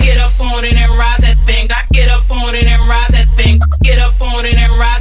Get up on it and ride that thing. I get up on it and ride that thing. Get up on it and ride.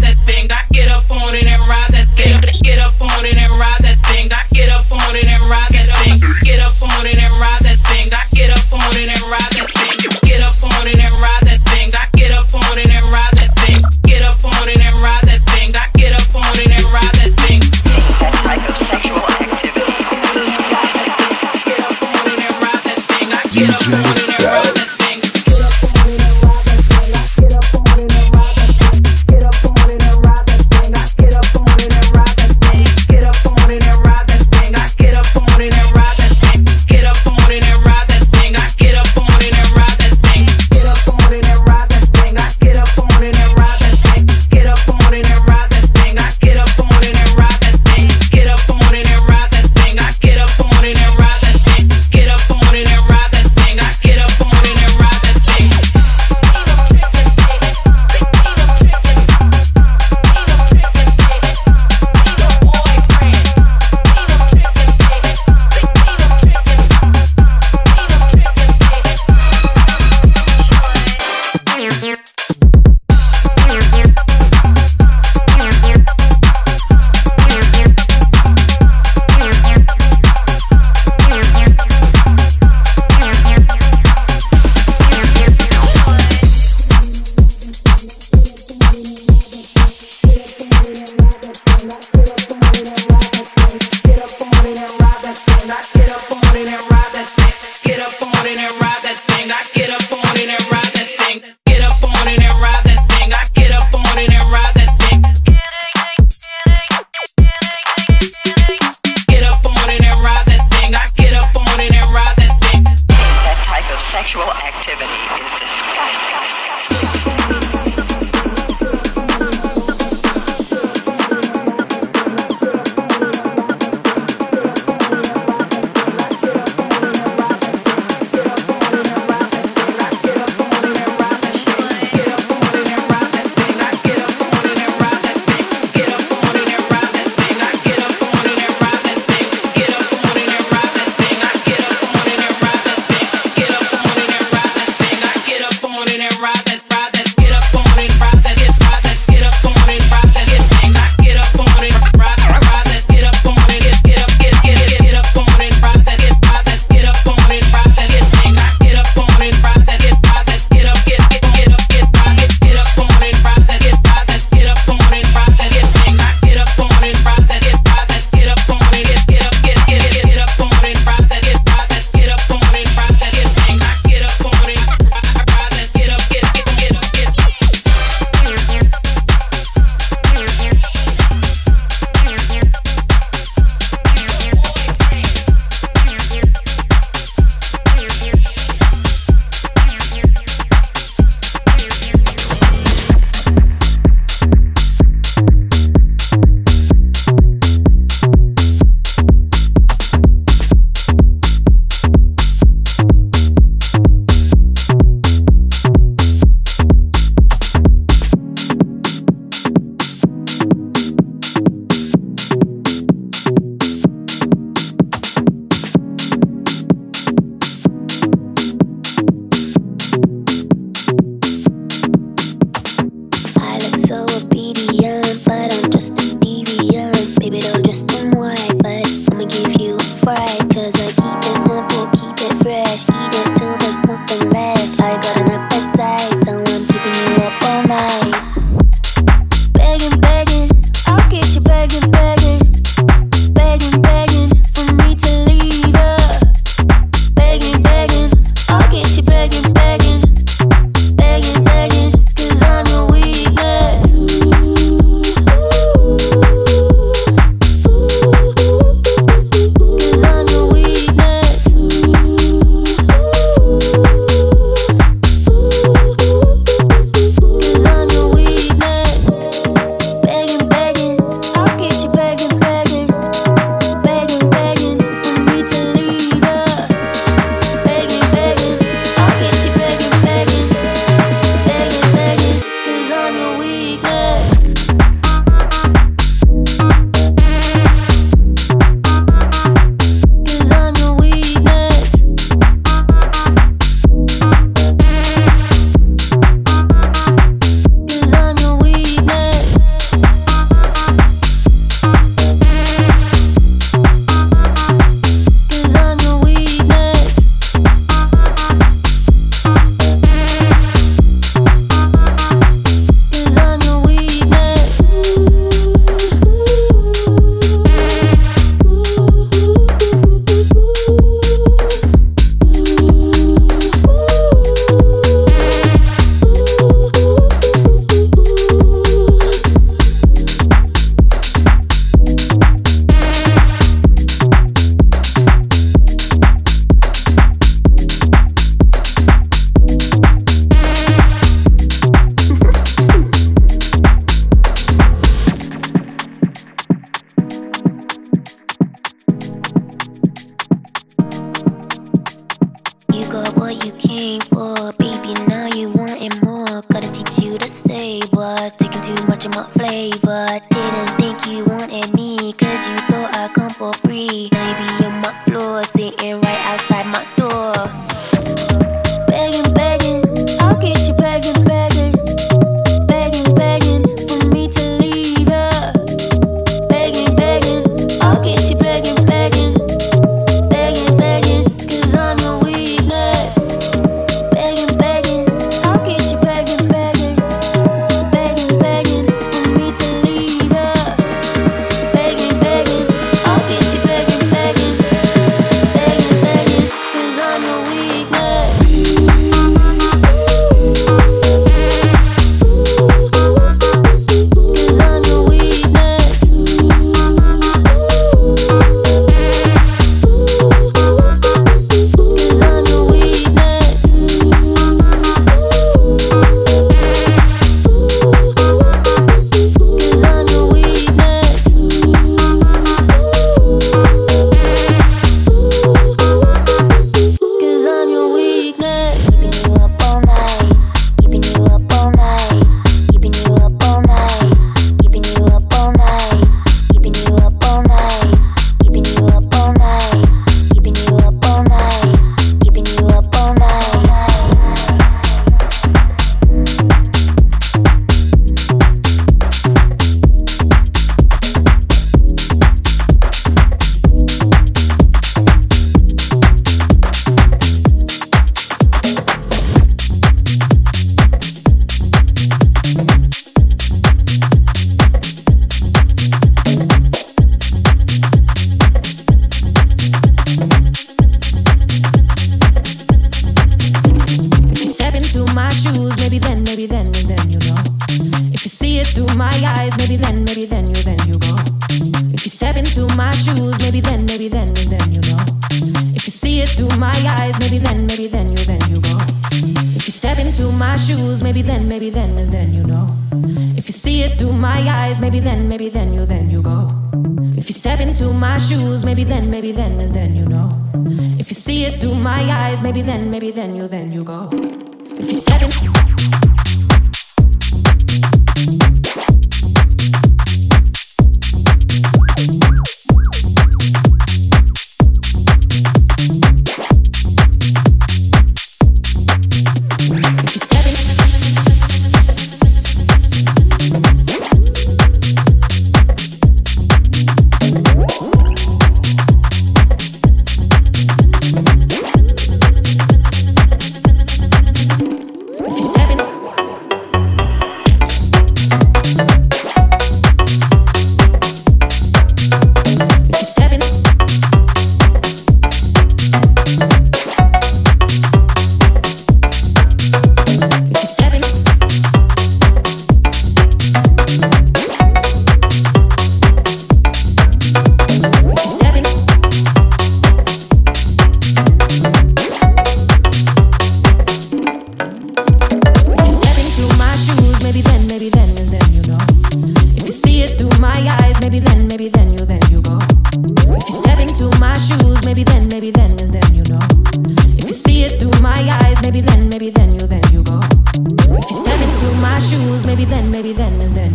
somewhat, but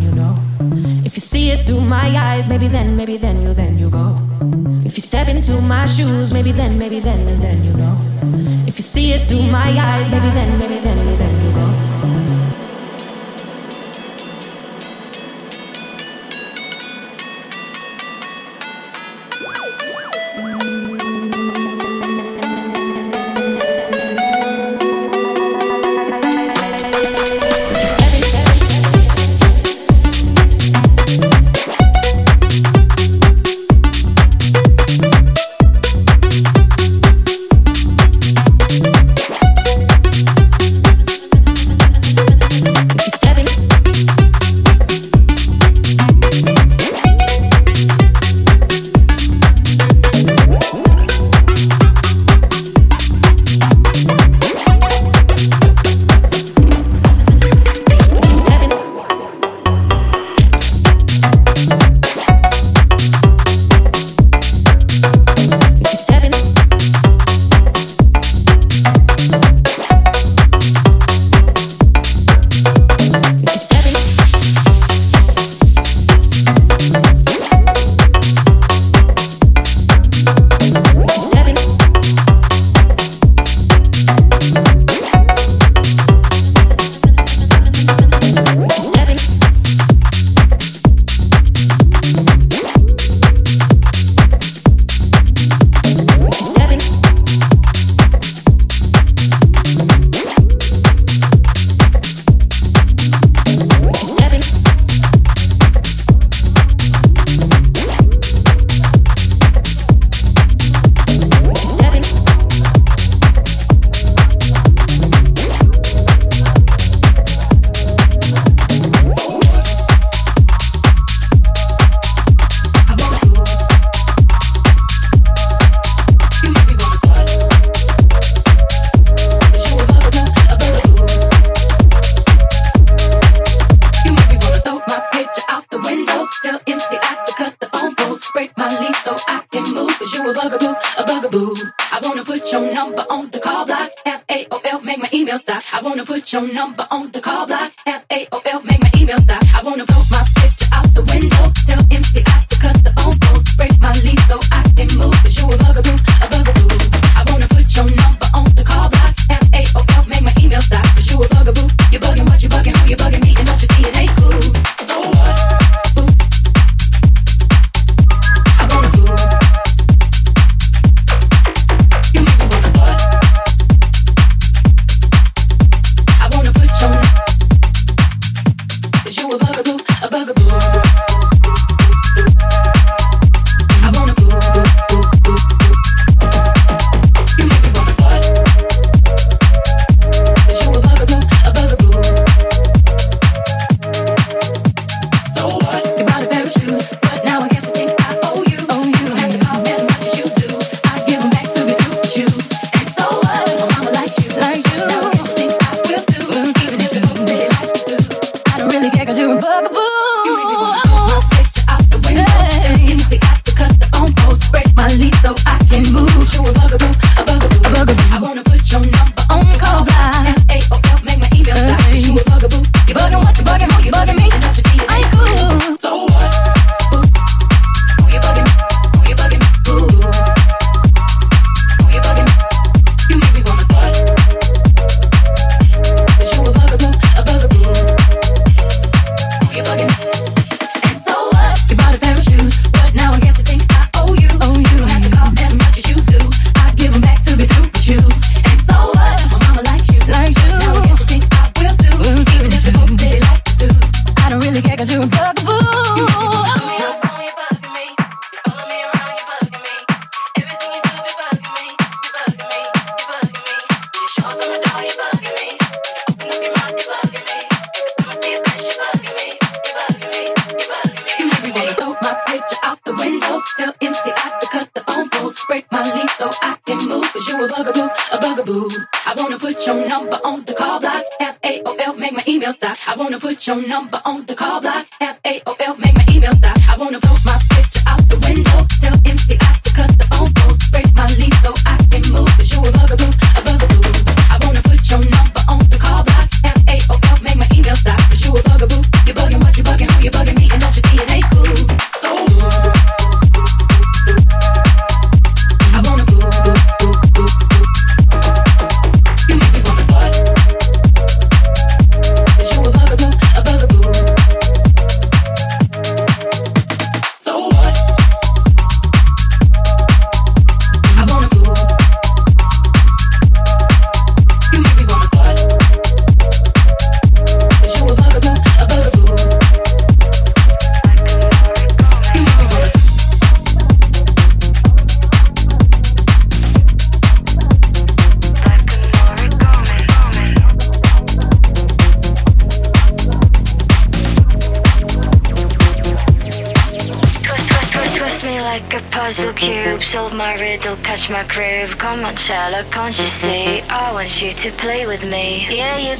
you know. If you see it through my eyes, maybe then, maybe then you, then you go. If you step into my shoes, maybe then, maybe then, and then you know. If you see it through my eyes, maybe then, maybe then you, then you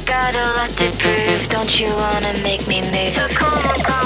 got a lot to prove. Don't you wanna make me move? So come on, come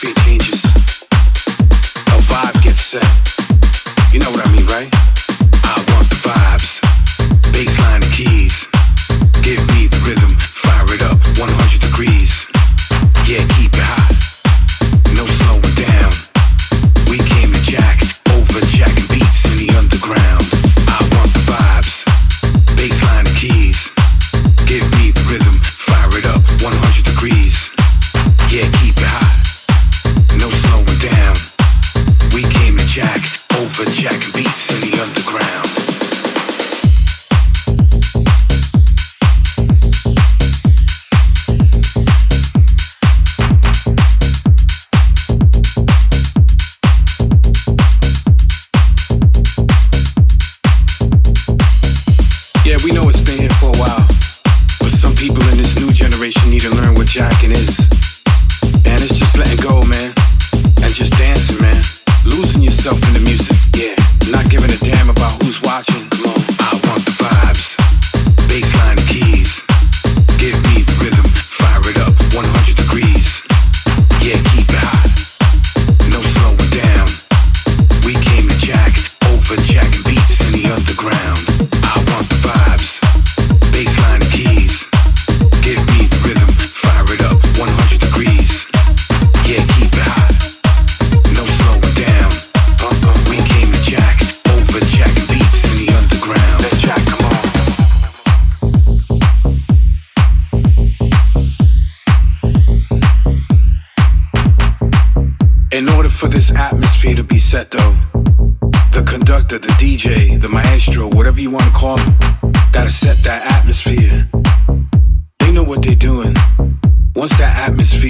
It changes, a vibe gets set.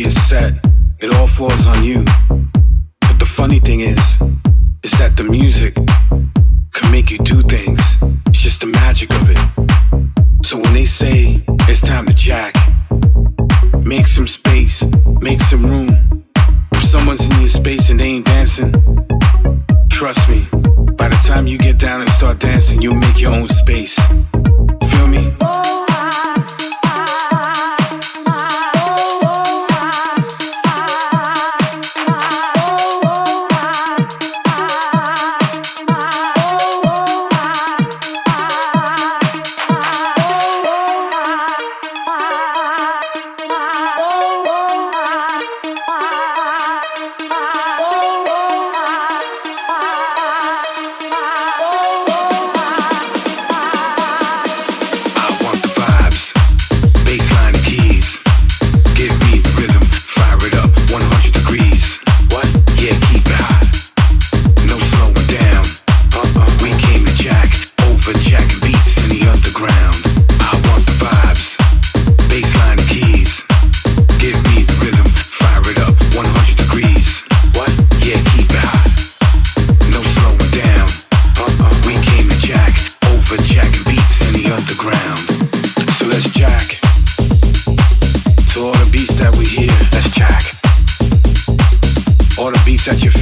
is set, it all falls on you. But the funny thing is, is that the music can make you do things. It's just the magic of it. So when they say it's time to jack, make some space, make some room. If someone's in your space and they ain't dancing, trust me, by the time you get down and start dancing, you'll make your own space. Feel me? Чачев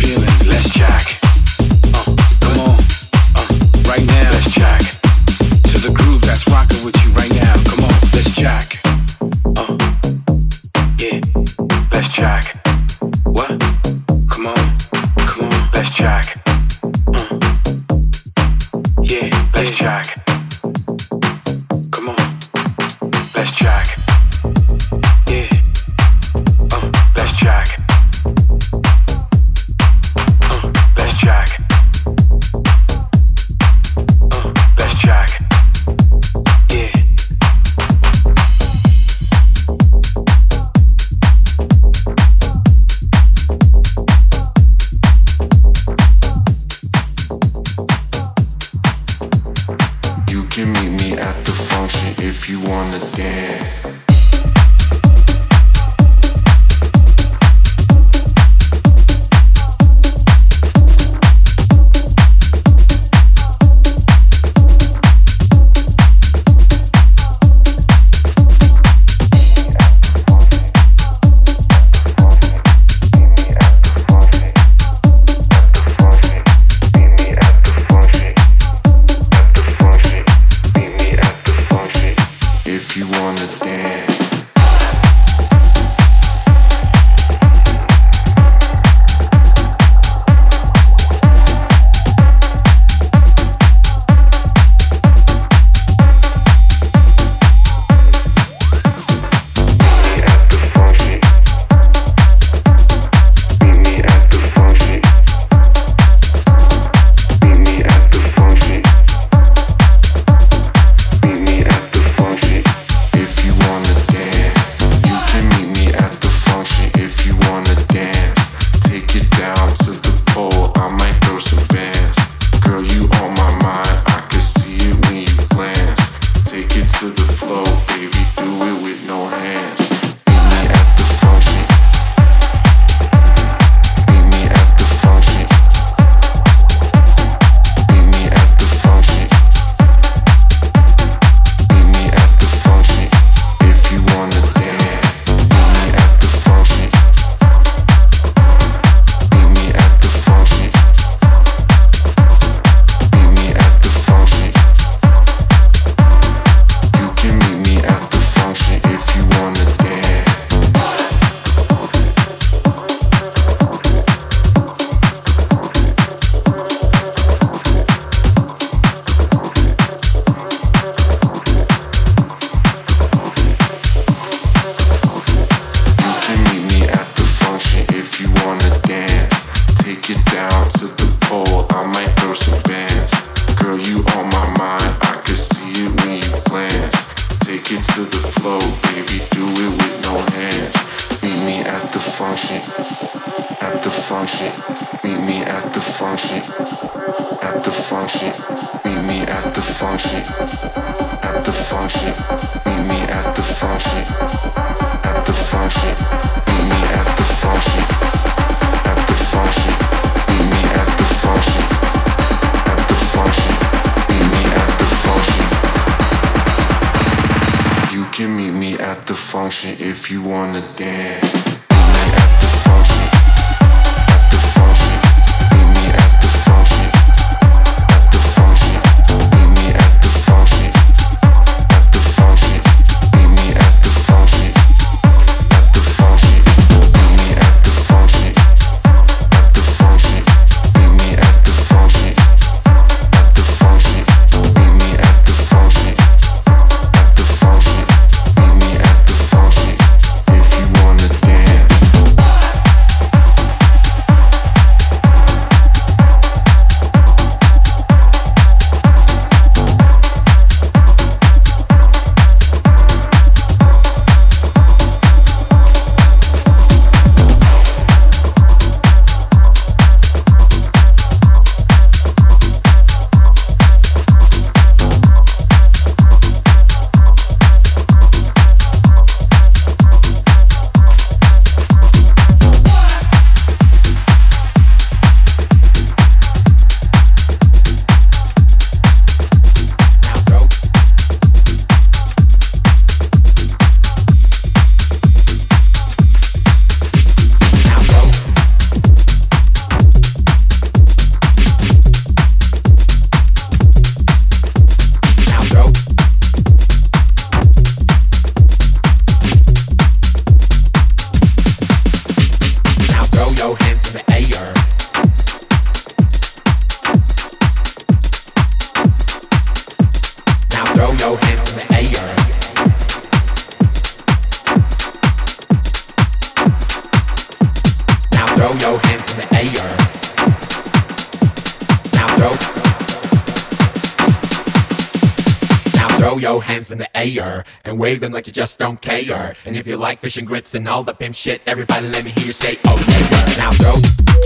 them like you just don't care. And if you like fish and grits and all the pimp shit, everybody let me hear you say, oh yeah. Now throw.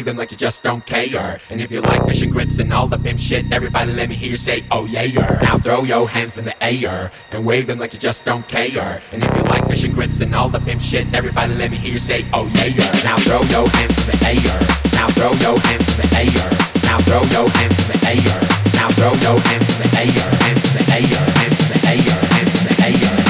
them like you just don't care. And if you like fish and grits and all the pimp shit, everybody let me hear you say, oh yeah. Now throw your hands in the air and wave them like you just don't care. And if you like fish and grits and all the pimp shit, everybody let me hear you say, oh yeah. Now throw your hands in the air. Now throw your hands in the air. Now throw your hands in the air. Now throw your. Hands in the air. Hands in the air. Hands in the air. Hands in the air.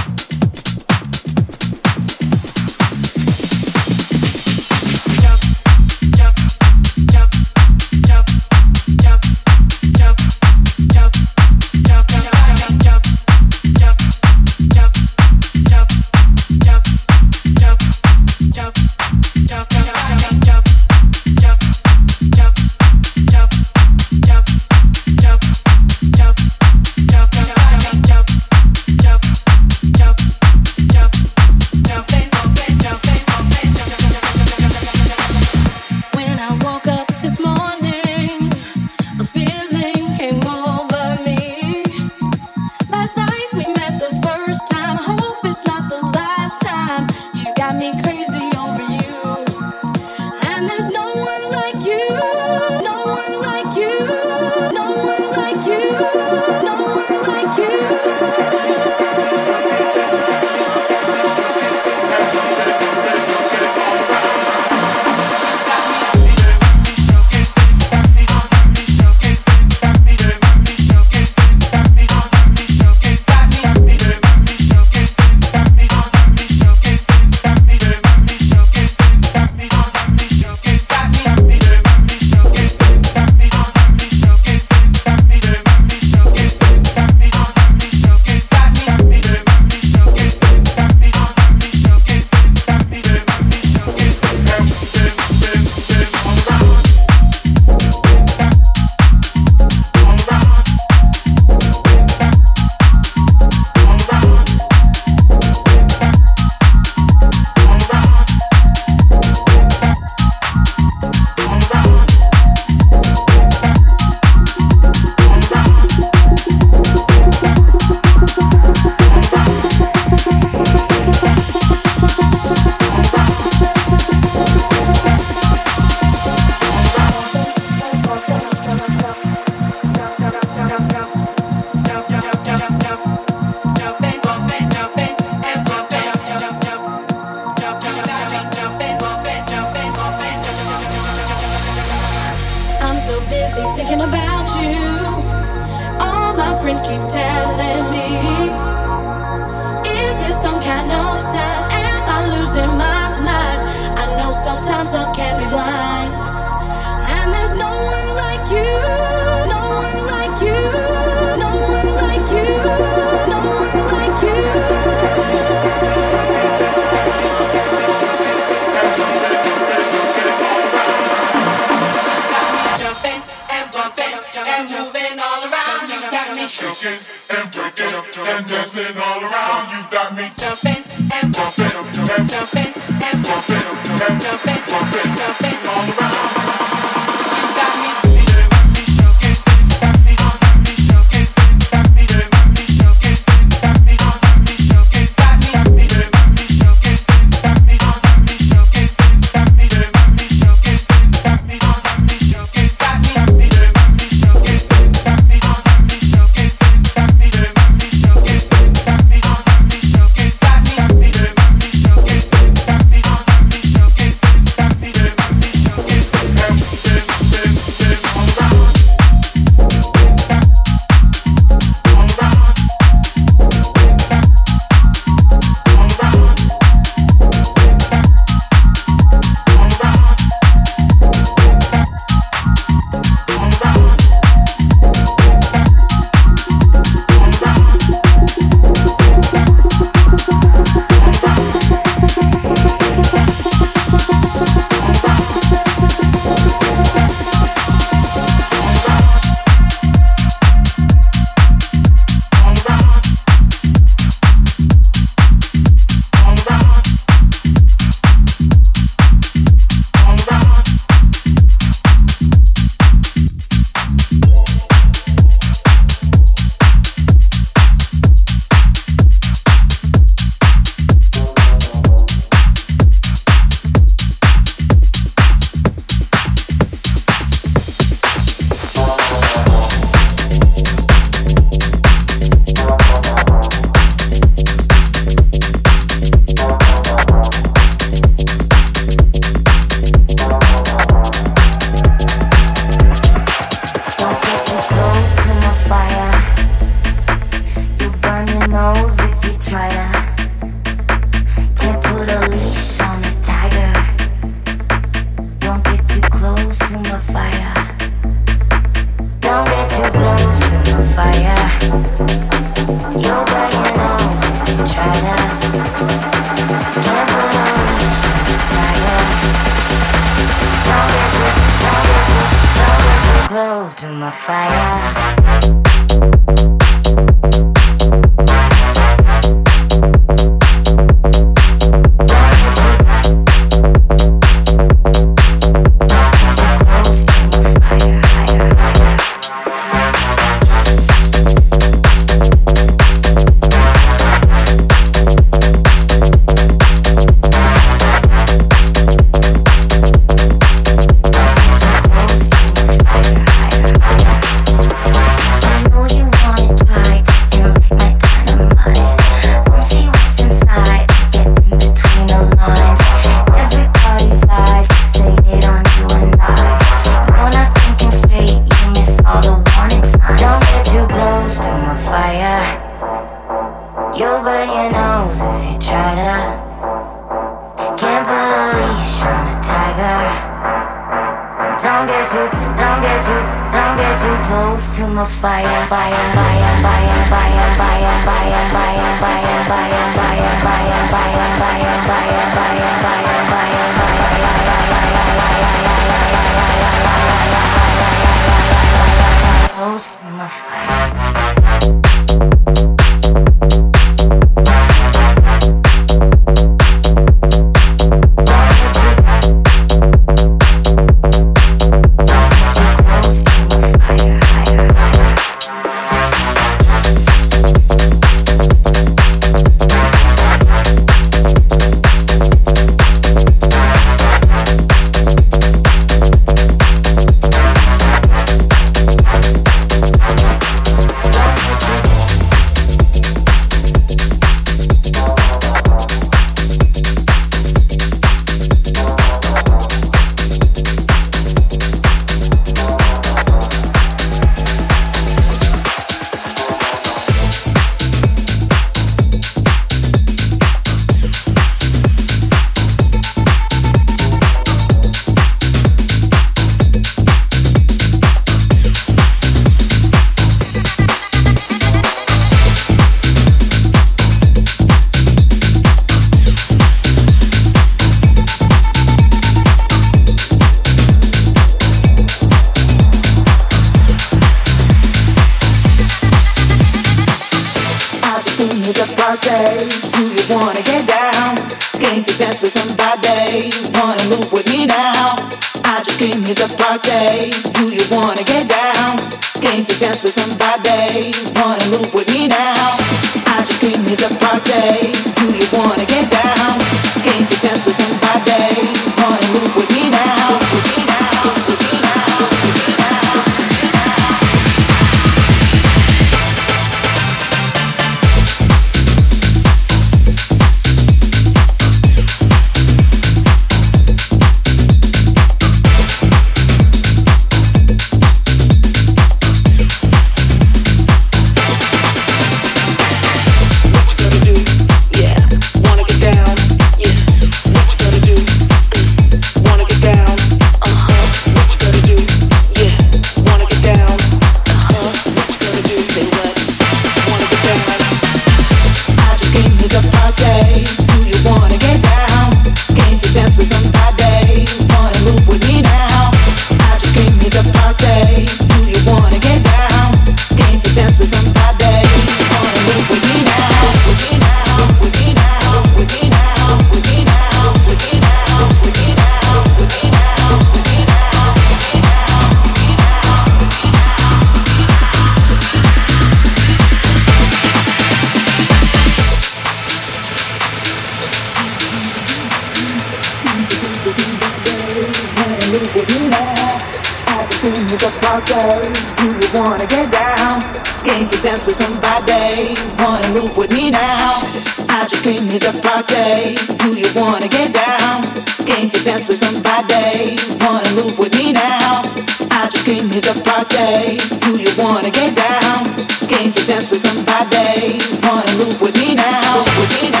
party. Do you wanna get down? Can't you dance with somebody? Wanna move with me now? I just came here to party. Do you wanna get down? Can't you dance with somebody? Wanna move with me now? With me now?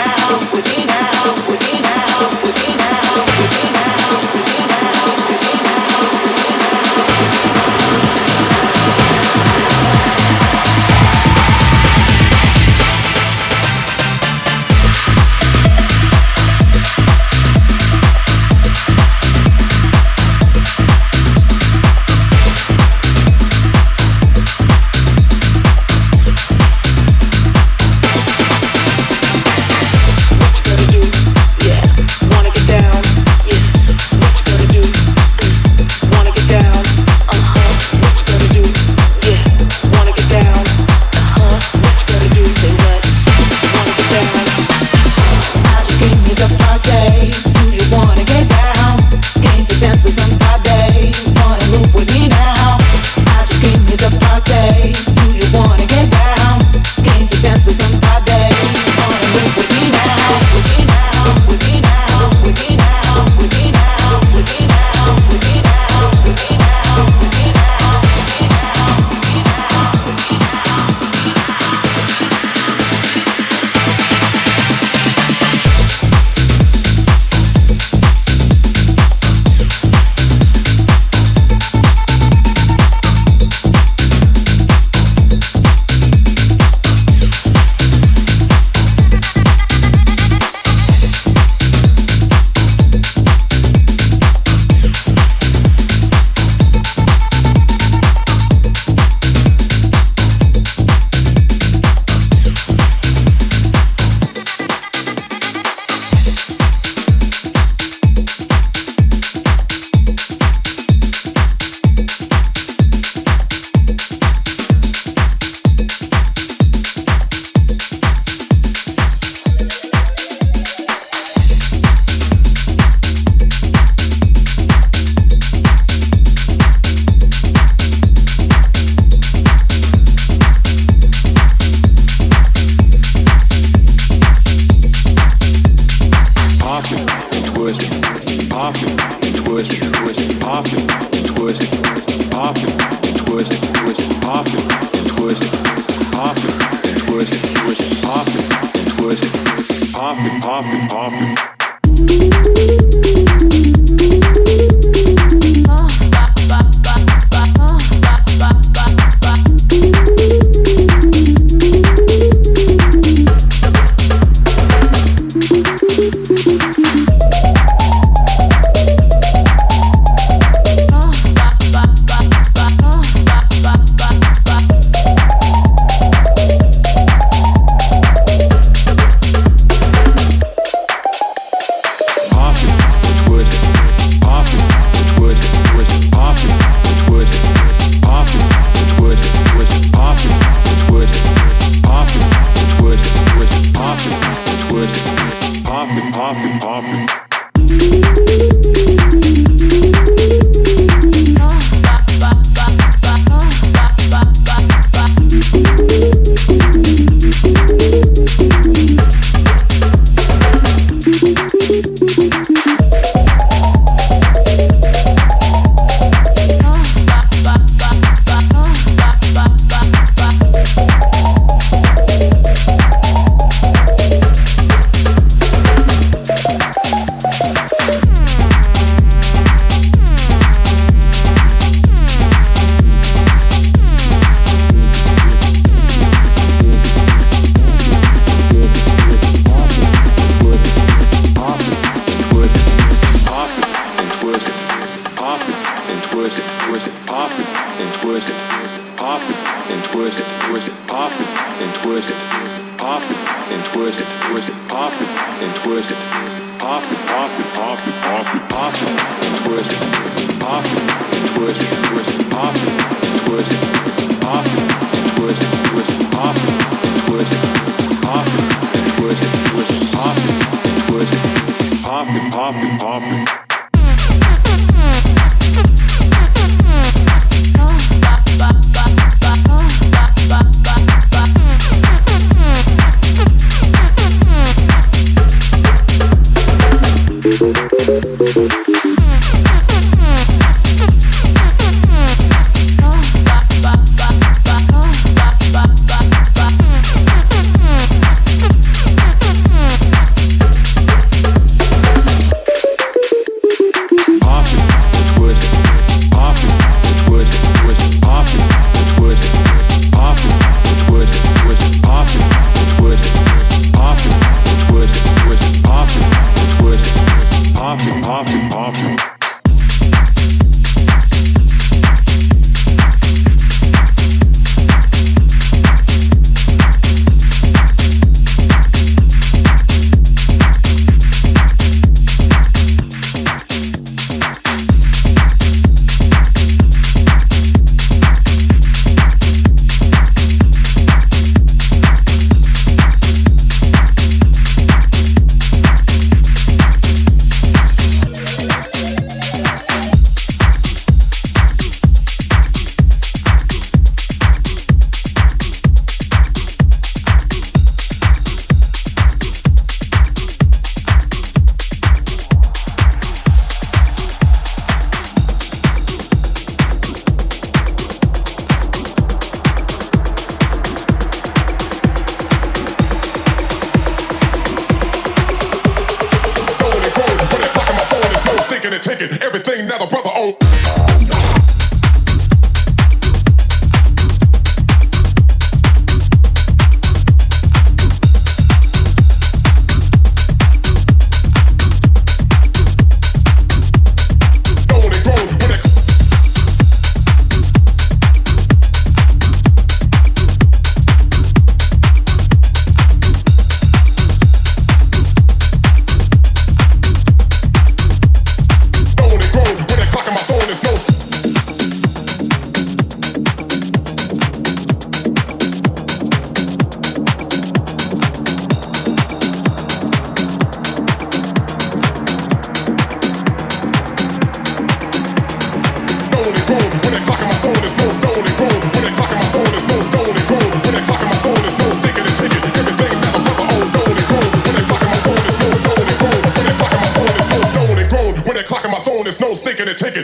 Sticking and taking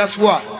guess what?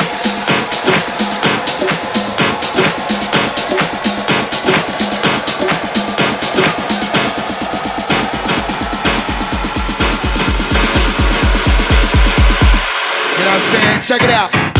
Check it out.